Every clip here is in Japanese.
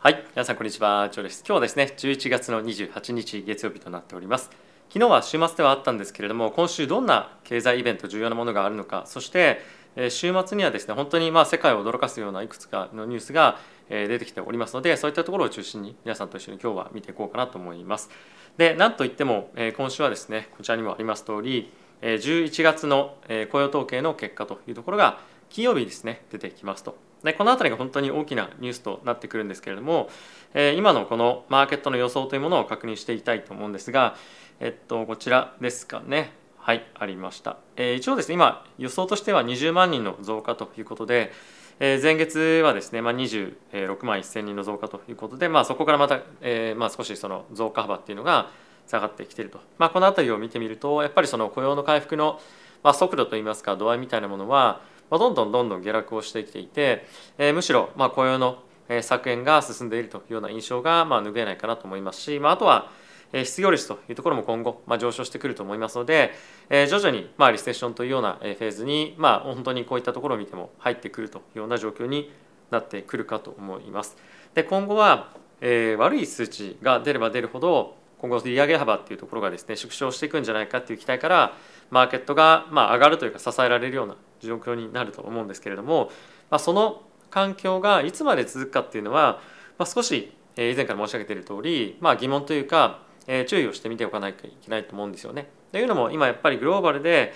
はい、皆さんこんにちは、ジョーです。今日はですね、11月の28日月曜日となっております。昨日は週末ではあったんですけれども、今週どんな経済イベント、重要なものがあるのか、そして週末にはですね、本当にまあ世界を驚かすようないくつかのニュースが出てきておりますので、そういったところを中心に皆さんと一緒に今日は見ていこうかなと思います。で、なんといっても今週はですね、こちらにもあります通り、11月の雇用統計の結果というところが金曜日ですね、出てきますと。でこの辺りが本当に大きなニュースとなってくるんですけれども、え、今のこのマーケットの予想というものを確認していきたいと思うんですが、えっと、こちらですかね。はいありました、え、一応ですね今予想としては20万人の増加ということで、え、前月はですね、まあ、26万1000人の増加ということで、まあ、そこからまた、えまあ、少しその増加幅っていうのが下がってきていると、まあ、この辺りを見てみるとやっぱりその雇用の回復の、まあ、速度といいますか度合いみたいなものはまあ、どんどんどんどん下落をしてきていて、えー、むしろまあ雇用の削減が進んでいるというような印象がまあ拭えないかなと思いますし、まあ、あとは失業率というところも今後、まあ、上昇してくると思いますので、えー、徐々にまあリセッションというようなフェーズに、まあ、本当にこういったところを見ても入ってくるというような状況になってくるかと思います。で今後は、えー、悪い数値が出れば出るほど今後利上げ幅っていうところがですね縮小していくんじゃないかっていう期待からマーケットがまあ上がるというか支えられるような状況になると思うんですけれども、まあ、その環境がいつまで続くかっていうのは、まあ、少し以前から申し上げている通り、まあ、疑問というか注意をしてみておかないといけないと思うんですよね。というのも今やっぱりグローバルで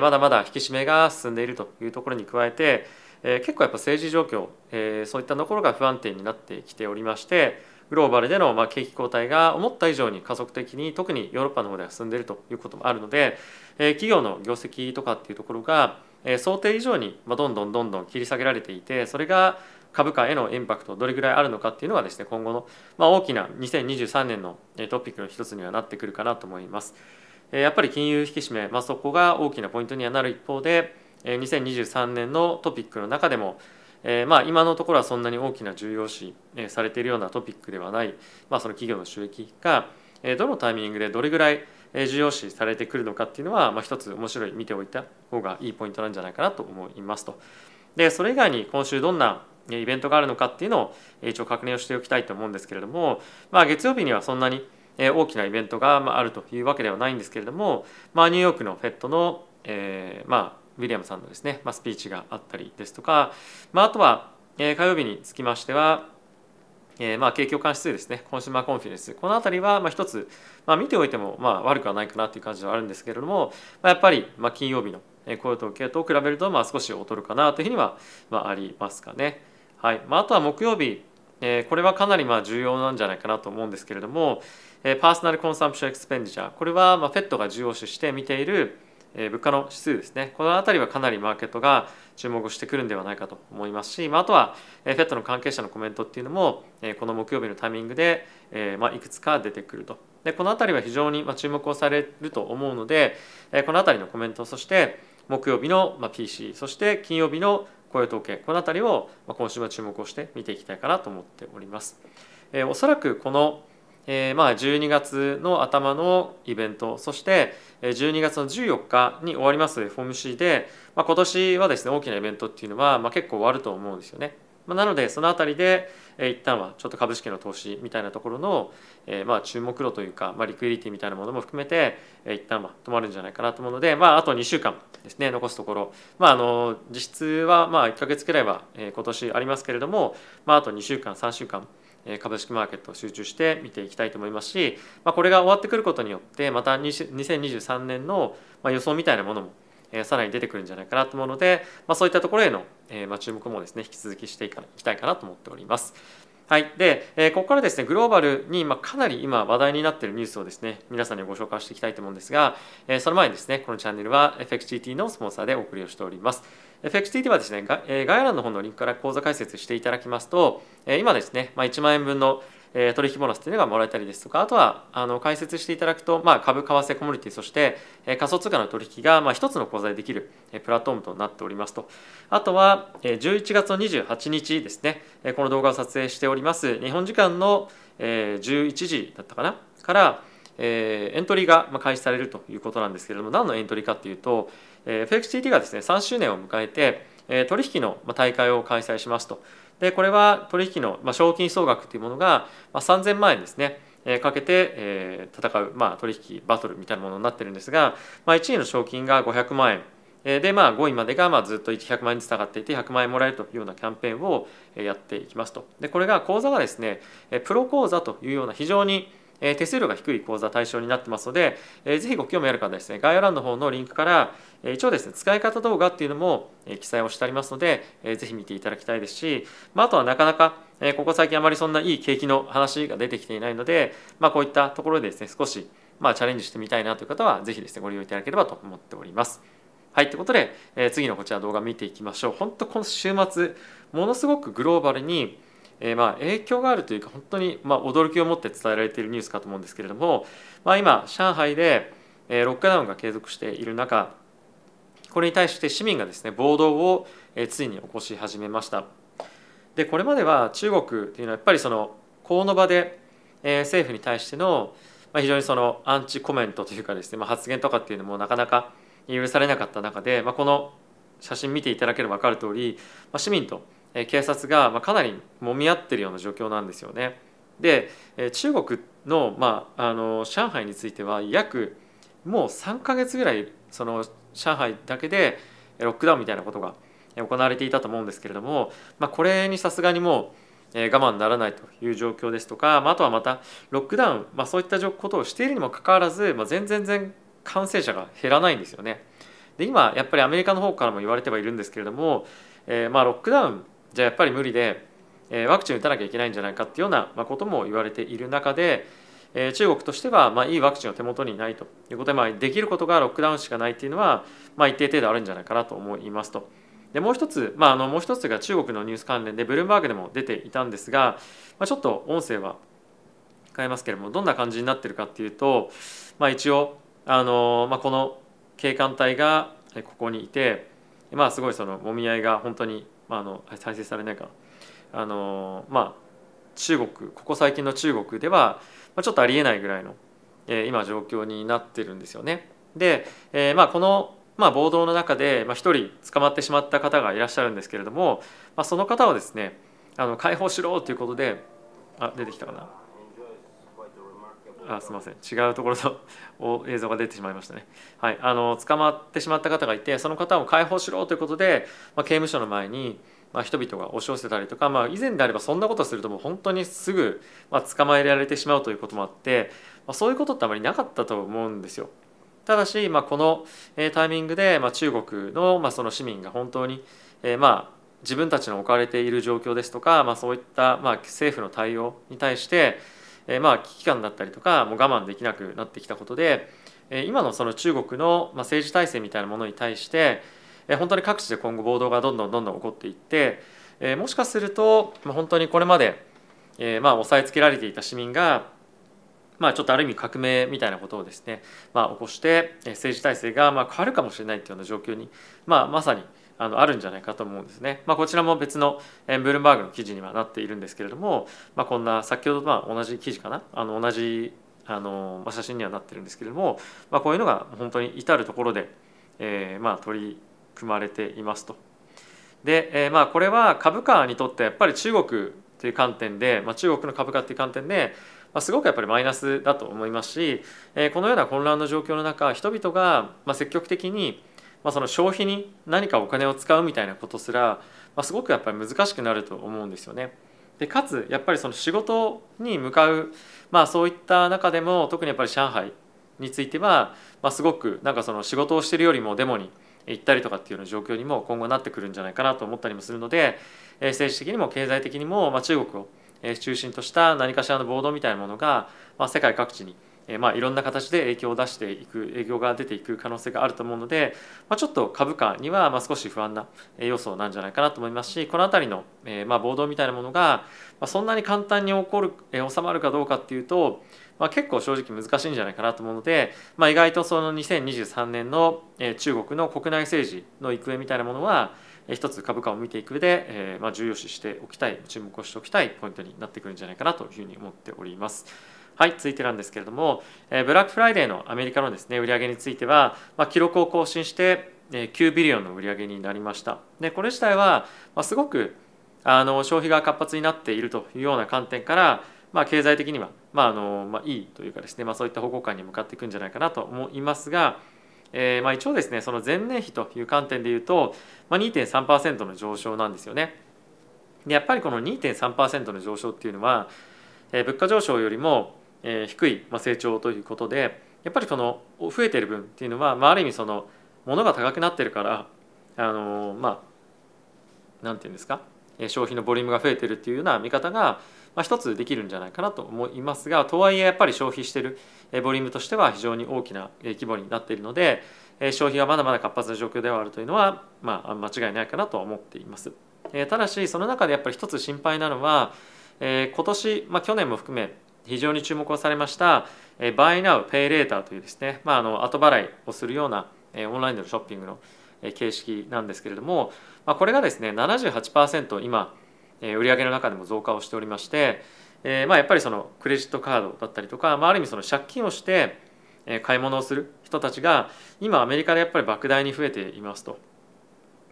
まだまだ引き締めが進んでいるというところに加えて結構やっぱ政治状況そういったところが不安定になってきておりましてグローバルでのまあ景気後退が思った以上に加速的に特にヨーロッパの方では進んでいるということもあるので企業の業績とかっていうところが想定以上にどんどんどんどん切り下げられていてそれが株価へのインパクトどれぐらいあるのかっていうのはですね今後のま大きな2023年のトピックの一つにはなってくるかなと思います。やっぱり金融引き締め、まあ、そこが大きなポイントにはなる一方で2023年のトピックの中でもえ、まあ今のところはそんなに大きな重要視されているようなトピックではない、まあ、その企業の収益がどのタイミングでどれぐらい重要視されてくるのかっていうのは、まあ、一つ面白い見ておいた方がいいポイントなんじゃないかなと思いますと。でそれ以外に今週どんなイベントがあるのかっていうのを一応確認をしておきたいと思うんですけれども、まあ、月曜日にはそんなに大きなイベントがあるというわけではないんですけれども、まあ、ニューヨークの FED の、えー、まあウィリアムさんのですね、まあ、スピーチがあったりですとか、まあ、あとは、火曜日につきましては、えー、まあ景況感指数ですね。コンシューマーコンフィデンス。この辺りはまあ一つ、まあ、見ておいてもまあ悪くはないかなという感じはあるんですけれども、まあ、やっぱりまあ金曜日の雇用統計と比べるとまあ少し劣るかなというふうにはまあありますかね。はい。まあ、あとは木曜日えこれはかなりまあ重要なんじゃないかなと思うんですけれども、えパーソナルコンサンプションエクスペンディチャーこれはまあ FED が重要視して見ているえ物価の指数ですねこの辺りはかなりマーケットが注目してくるんではないかと思いますし、まあ、あとは FED の関係者のコメントっていうのもえこの木曜日のタイミングで、えまあ、いくつか出てくるとでこの辺りは非常に注目をされると思うのでえこの辺りのコメントそして木曜日の PC そして金曜日の雇用統計この辺りを今週は注目をして見ていきたいかなと思っております。えおそらくこのえー、まあ12月の頭のイベントそして12月の14日に終わります FOMC で、まあ、今年はですね大きなイベントっていうのは、まあ、結構終わると思うんですよね。まあ、なのでその辺りで、えー、一旦はちょっと株式の投資みたいなところの、えー、まあ注目度というか、まあ、リクイリティみたいなものも含めて、えー、一旦は止まるんじゃないかなと思うので、まあ、あと2週間ですね残すところ、まあ、あの実質はまあ1か月くらいは、今年ありますけれども、まあ、あと2週間3週間株式マーケットを集中して見ていきたいと思いますし、まあ、これが終わってくることによってまた2023年の予想みたいなものもさらに出てくるんじゃないかなと思うので、まあ、そういったところへの注目もですね引き続きしていきたいかなと思っております。はい、で、えここからですねグローバルに、まかなり今話題になっているニュースをですね皆さんにご紹介していきたいと思うんですが、えその前にですねこのチャンネルは FXGT のスポンサーでお送りをしております。FXTT はですね概要欄の方のリンクから口座開設していただきますと今ですね、まあ、1万円分の取引ボーナスというのがもらえたりですとかあとはあの解説していただくと、まあ、株為替コミュニティそして仮想通貨の取引がまあ一つの口座でできるプラットフォームとなっておりますと。あとは11月の28日ですねこの動画を撮影しております日本時間の11時だったかなからエントリーが開始されるということなんですけれども何のエントリーかっていうと FXTT がですね3周年を迎えて取引の大会を開催しますとでこれは取引の、まあ、賞金総額というものが、まあ、3000万円ですね、かけて、えー、戦う、まあ、取引バトルみたいなものになってるんですが、まあ、1位の賞金が500万円で、まあ、5位までがまあずっと100万円につながっていて100万円もらえるというようなキャンペーンをやっていきますと。でこれが講座がですねプロ講座というような非常に手数料が低い講座対象になってますので、ぜひご興味ある方はですね概要欄の方のリンクから一応ですね使い方動画っていうのも記載をしてありますので、ぜひ見ていただきたいですし、まあ、とはなかなかここ最近あまりそんないい景気の話が出てきていないので、まあ、こういったところでですね少しまあチャレンジしてみたいなという方はぜひですねご利用いただければと思っております。はい、ということで、え、次のこちら動画見ていきましょう。本当この週末ものすごくグローバルに、えー、まあ影響があるというか本当にまあ驚きを持って伝えられているニュースかと思うんですけれども、まあ、今上海で、えー、ロックダウンが継続している中これに対して市民がですね暴動を、えー、ついに起こし始めました。でこれまでは中国というのはやっぱりその法の場で、えー、政府に対しての、まあ、非常にそのアンチコメントというかですね、まあ、発言とかっていうのもなかなか許されなかった中で、まあ、この写真見ていただければ分かる通り、まあ、市民と警察がまあかなり揉み合ってるような状況なんですよね。で中国の,、まあ、あの上海については約もう3か月ぐらいその上海だけでロックダウンみたいなことが行われていたと思うんですけれども、まあ、これにさすがにもう我慢ならないという状況ですとか、まあ、あとはまたロックダウン、まあ、そういったことをしているにもかかわらず、まあ、全然全感染者が減らないんですよね。で今やっぱりアメリカの方からも言われてはいるんですけれども、えー、まあロックダウンじゃやっぱり無理で、えー、ワクチン打たなきゃいけないんじゃないかっていうようなことも言われている中で、えー、中国としてはまあいいワクチンを手元にないということで、まあ、できることがロックダウンしかないっていうのは、まあ、一定程度あるんじゃないかなと思いますと。でもう一つ、まあ、あのもう一つが中国のニュース関連でブルームバーグでも出ていたんですが、まあ、ちょっと音声は変えますけれどもどんな感じになってるかっていうと、まあ、一応あの、まあ、この警官隊がここにいて、まあ、すごいそのもみ合いが本当に、まあ、あの再生されないかあの、まあ、中国ここ最近の中国では、まあ、ちょっとありえないぐらいの、えー、今状況になってるんですよね。で、えー、まあこのまあ、暴動の中で1人捕まってしまった方がいらっしゃるんですけれども、まあ、その方をですねあの解放しろということであ出てきたかなあすみません。違うところの映像が出てしまいましたね、はい、あの捕まってしまった方がいてその方を解放しろということで、まあ、刑務所の前に、まあ、人々が押し寄せたりとか、まあ、以前であればそんなことするともう本当にすぐ、まあ、捕まえられてしまうということもあって、まあ、そういうことってあまりなかったと思うんですよ。ただし、まあ、このタイミングで、まあ、中国の,、まあその市民が本当に、えー、まあ自分たちの置かれている状況ですとか、まあ、そういった、まあ、政府の対応に対して、えー、まあ危機感だったりとかもう我慢できなくなってきたことで、えー、今のその中国の、まあ、政治体制みたいなものに対して、えー、本当に各地で今後暴動がどんどんどんどん起こっていって、えー、もしかすると、まあ、本当にこれまで、えー、まあ押さえつけられていた市民がまあ、ちょっとある意味革命みたいなことをですね、まあ、起こして政治体制がまあ変わるかもしれないというような状況に、まあ、まさにあのあるんじゃないかと思うんですね。まあ、こちらも別のブルームバーグの記事にはなっているんですけれども、まあ、こんな先ほどまあ同じ記事かな？あの同じあの写真にはなってるんですけれども、まあ、こういうのが本当に至る所で、えー、まあ取り組まれていますと。で、えー、まあこれは株価にとってやっぱり中国という観点で、まあ、中国の株価という観点で、まあ、すごくやっぱりマイナスだと思いますし、えー、このような混乱の状況の中人々がまあ積極的にまあ、その消費に何かお金を使うみたいなことすら、まあ、すごくやっぱり難しくなると思うんですよね。でかつやっぱりその仕事に向かう、まあ、そういった中でも特にやっぱり上海については、まあ、すごくなんかその仕事をしてるよりもデモに行ったりとかっていうような状況にも今後なってくるんじゃないかなと思ったりもするので政治的にも経済的にも、まあ、中国を中心とした何かしらの暴動みたいなものが、まあ、世界各地にえまあ、いろんな形で影響を出していく影響が出ていく可能性があると思うので、まあ、ちょっと株価にはま少し不安な要素なんじゃないかなと思いますしこの辺りの、えまあ暴動みたいなものがそんなに簡単に起こる、え収まるかどうかっていうと、まあ、結構正直難しいんじゃないかなと思うので、まあ、意外とその2023年の中国の国内政治の行方みたいなものは一つ株価を見ていく上で、えま重要視しておきたい注目をしておきたいポイントになってくるんじゃないかなというふうに思っております。はい、続いてなんですけれども、えブラックフライデーのアメリカのですね売上については、まあ、記録を更新してえ9ビリオンの売上になりました。でこれ自体は、ま、すごくあの消費が活発になっているというような観点から、まあ、経済的には、まああのまあ、いいというかですね、まあ、そういった方向感に向かっていくんじゃないかなと思いますが、えーまあ、一応ですねその前年比という観点でいうと、まあ、2.3%の上昇なんですよね。でやっぱりこの2.3%の上昇っていうのは、えー、物価上昇よりも、えー、低い、まあ、成長ということでやっぱりこの増えてる分っていうのは、まあ、ある意味その物が高くなってるからあのまあなんていうんですか消費のボリュームが増えてるっていうような見方が、まあ、一つできるんじゃないかなと思いますがとはいえやっぱり消費してるボリュームとしては非常に大きな規模になっているので消費がまだまだ活発な状況ではあるというのは、まあ、間違いないかなと思っています。ただしその中でやっぱり一つ心配なのは今年、まあ、去年も含め非常に注目をされました「Buy Now Pay Later」というですね、まあ、あの後払いをするようなオンラインでのショッピングの形式なんですけれども、まあ、これがですね78%今売上の中でも増加をしておりまして、えー、まあやっぱりそのクレジットカードだったりとか、まあ、ある意味その借金をして買い物をする人たちが今アメリカでやっぱり莫大に増えていますと。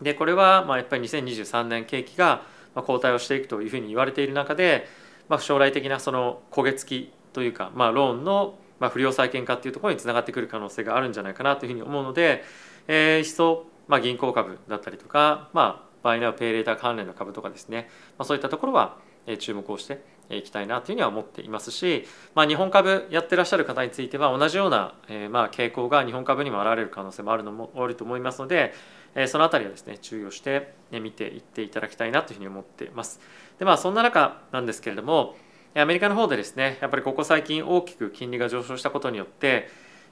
でこれはまあやっぱり2023年景気が後退をしていくというふうに言われている中で、まあ、将来的なその焦げ付きというか、まあ、ローンの不良債権化っていうところにつながってくる可能性があるんじゃないかなというふうに思うので、えー、一層まあ、銀行株だったりとか、まあ、バイナーペイレーター関連の株とかですね、まあ、そういったところは注目をしていきたいなというふうには思っていますし、まあ、日本株やってらっしゃる方については同じような、えー、まあ傾向が日本株にも現れる可能性もあるのもあると思いますので、えー、そのあたりはですね注意をして見ていっていただきたいなというふうに思っています。でまあそんな中なんですけれどもアメリカの方でですねやっぱりここ最近大きく金利が上昇したことによって、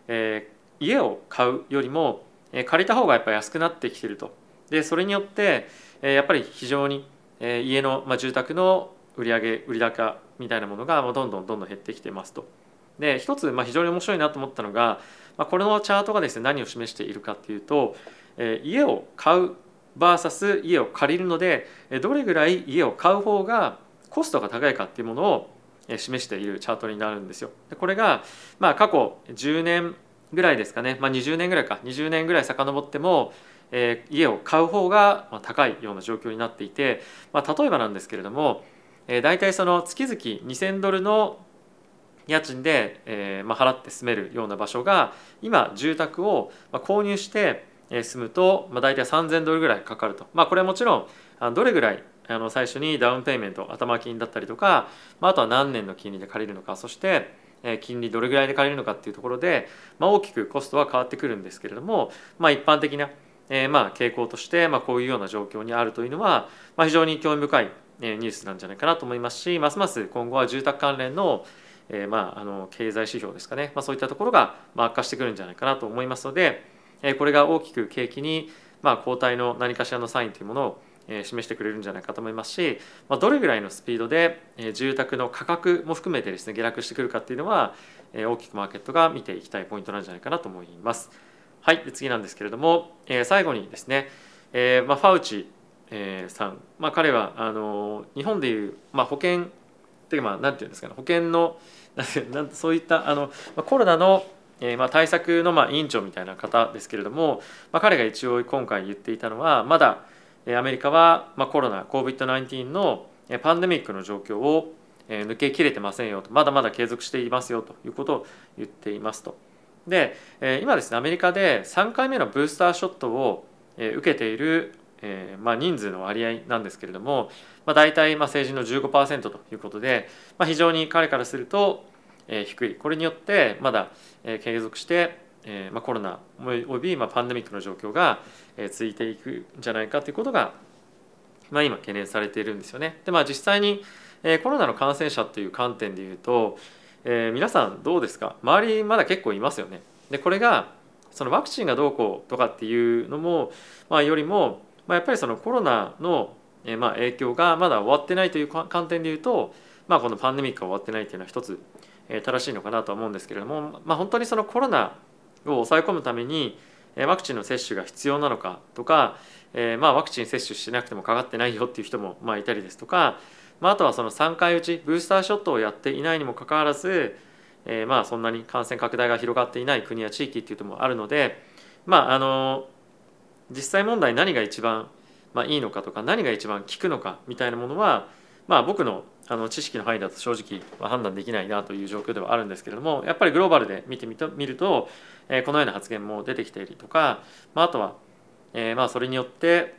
えー、家を買うよりも借りた方がやっぱり安くなってきてるとでそれによってやっぱり非常に家の、まあ、住宅の売上売高みたいなものがどんどんどんどん減ってきてますと。で一つまあ非常に面白いなと思ったのが、まあ、これのチャートがですね何を示しているかっていうとえ家を買う VS 家を借りるのでどれぐらい家を買う方がコストが高いかっていうものを示しているチャートになるんですよ。でこれがまあ過去10年ぐらいですかね、まあ、20年ぐらいか20年ぐらい遡っても、えー、家を買う方が高いような状況になっていて、まあ、例えばなんですけれども、えー、大体その月々2,000ドルの家賃で、えーまあ、払って住めるような場所が今住宅を購入して住むと、まあ、大体3,000ドルぐらいかかると、まあ、これはもちろんどれぐらいあの最初にダウンペイメント頭金だったりとか、まあ、あとは何年の金利で借りるのかそして金利どれぐらいで借りるのかっていうところで、まあ、大きくコストは変わってくるんですけれども、まあ、一般的な、えー、まあ傾向として、まあ、こういうような状況にあるというのは、まあ、非常に興味深いニュースなんじゃないかなと思いますしますます今後は住宅関連のえ、まああの経済指標ですかね、まあ、そういったところが悪化してくるんじゃないかなと思いますので、え、これが大きく景気に、まあ、後退の何かしらのサインというものを示してくれるんじゃないかと思いますし、まあ、どれぐらいのスピードで住宅の価格も含めてですね下落してくるかっていうのは大きくマーケットが見ていきたいポイントなんじゃないかなと思います。はい、次なんですけれどもえ最後にですね、えーまあ、ファウチさん、まあ、彼はあの日本でいう、まあ、保険っていうかまあ何て言うんですかね保険の なんそういったあのコロナのえー、まあ対策のまあ委員長みたいな方ですけれども、まあ、彼が一応今回言っていたのはまだアメリカはまあコロナ COVID-19 のパンデミックの状況を抜けきれてませんよとまだまだ継続していますよということを言っていますと。で今ですねアメリカで3回目のブースターショットを受けているまあ人数の割合なんですけれども、まあ、大体まあ成人の15%ということで、まあ、非常に彼からすると低いこれによってまだ継続してえーまあ、コロナおよび、まあ、パンデミックの状況が、えー、続いていくんじゃないかということが、まあ、今懸念されているんですよね。でまあ実際に、えー、コロナの感染者という観点でいうと、えー、皆さんどうですか？周りまだ結構いますよね。でこれがそのワクチンがどうこうとかっていうのも、まあ、よりも、まあ、やっぱりそのコロナの、えーまあ、影響がまだ終わってないという観点でいうと、まあ、このパンデミックが終わってないっていうのは一つ、えー、正しいのかなとは思うんですけれども、まあ、本当にそのコロナを抑え込むためにワクチンの接種が必要なのかとか、えー、まあワクチン接種しなくてもかかってないよっていう人もまあいたりですとか、まあ、あとはその3回打ちブースターショットをやっていないにもかかわらず、えー、まあそんなに感染拡大が広がっていない国や地域っていうのもあるのでまああの実際問題何が一番まあ、いいのかとか何が一番効くのかみたいなものは、まあ、僕のあの知識の範囲だと正直判断できないなという状況ではあるんですけれどもやっぱりグローバルで見てみと見ると、えー、このような発言も出てきているとか、まあ、あとは、えー、まあそれによって、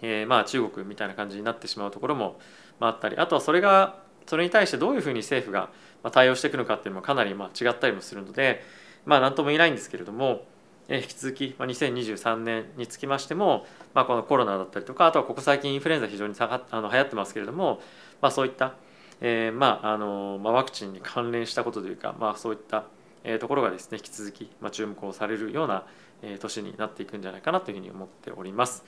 えー、まあ中国みたいな感じになってしまうところもあったりあとはそれがそれに対してどういうふうに政府が対応していくのかっていうのもかなりまあ違ったりもするのでまあ何とも言えないんですけれども引き続き2023年につきましても、まあ、このコロナだったりとかあとはここ最近インフルエンザ非常に下があの流行ってますけれども、まあ、そういった、えーまああのまあ、ワクチンに関連したことというか、まあ、そういったところがですね引き続き、まあ、注目をされるような年になっていくんじゃないかなというふうに思っております。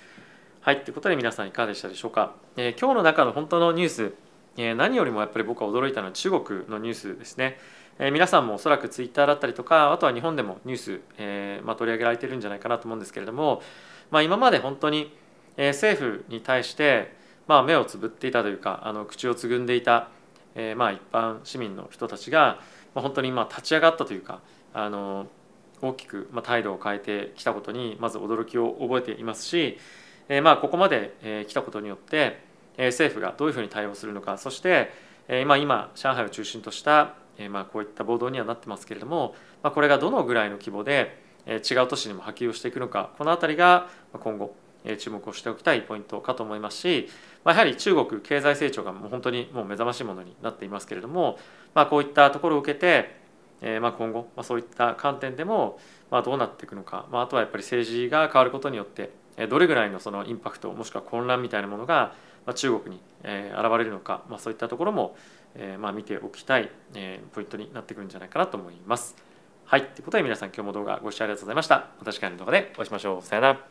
はい、ということで皆さんいかがでしたでしょうか。えー、今日の中の本当のニュース、えー、何よりもやっぱり僕は驚いたのは中国のニュースですね。え皆さんもおそらくツイッターだったりとかあとは日本でもニュース、えー、まあ、取り上げられてるんじゃないかなと思うんですけれども、まあ、今まで本当に、え政府に対して、まあ、目をつぶっていたというかあの口をつぐんでいた、えまあ、一般市民の人たちが、ま、本当に今立ち上がったというかあの大きく、ま態度を変えてきたことにまず驚きを覚えていますし、えまあ、ここまで、え来たことによって、え政府がどういうふうに対応するのかそして、えまあ、今上海を中心としたえまあ、こういった暴動にはなってますけれども、まあ、これがどのぐらいの規模でえ違う都市にも波及をしていくのかこの辺りが今後え注目をしておきたいポイントかと思いますし、まあ、やはり中国経済成長がもう本当にもう目覚ましいものになっていますけれども、まあ、こういったところを受けて、えまあ今後、まあ、そういった観点でもまあどうなっていくのか、まあ、あとはやっぱり政治が変わることによってどれぐらいのそのインパクトもしくは混乱みたいなものが中国に現れるのか、まあ、そういったところもえー、まあ、見ておきたい、えー、ポイントになってくるんじゃないかなと思います。はい。ということで皆さん今日も動画ご視聴ありがとうございました。また次回の動画でお会いしましょう。さよなら。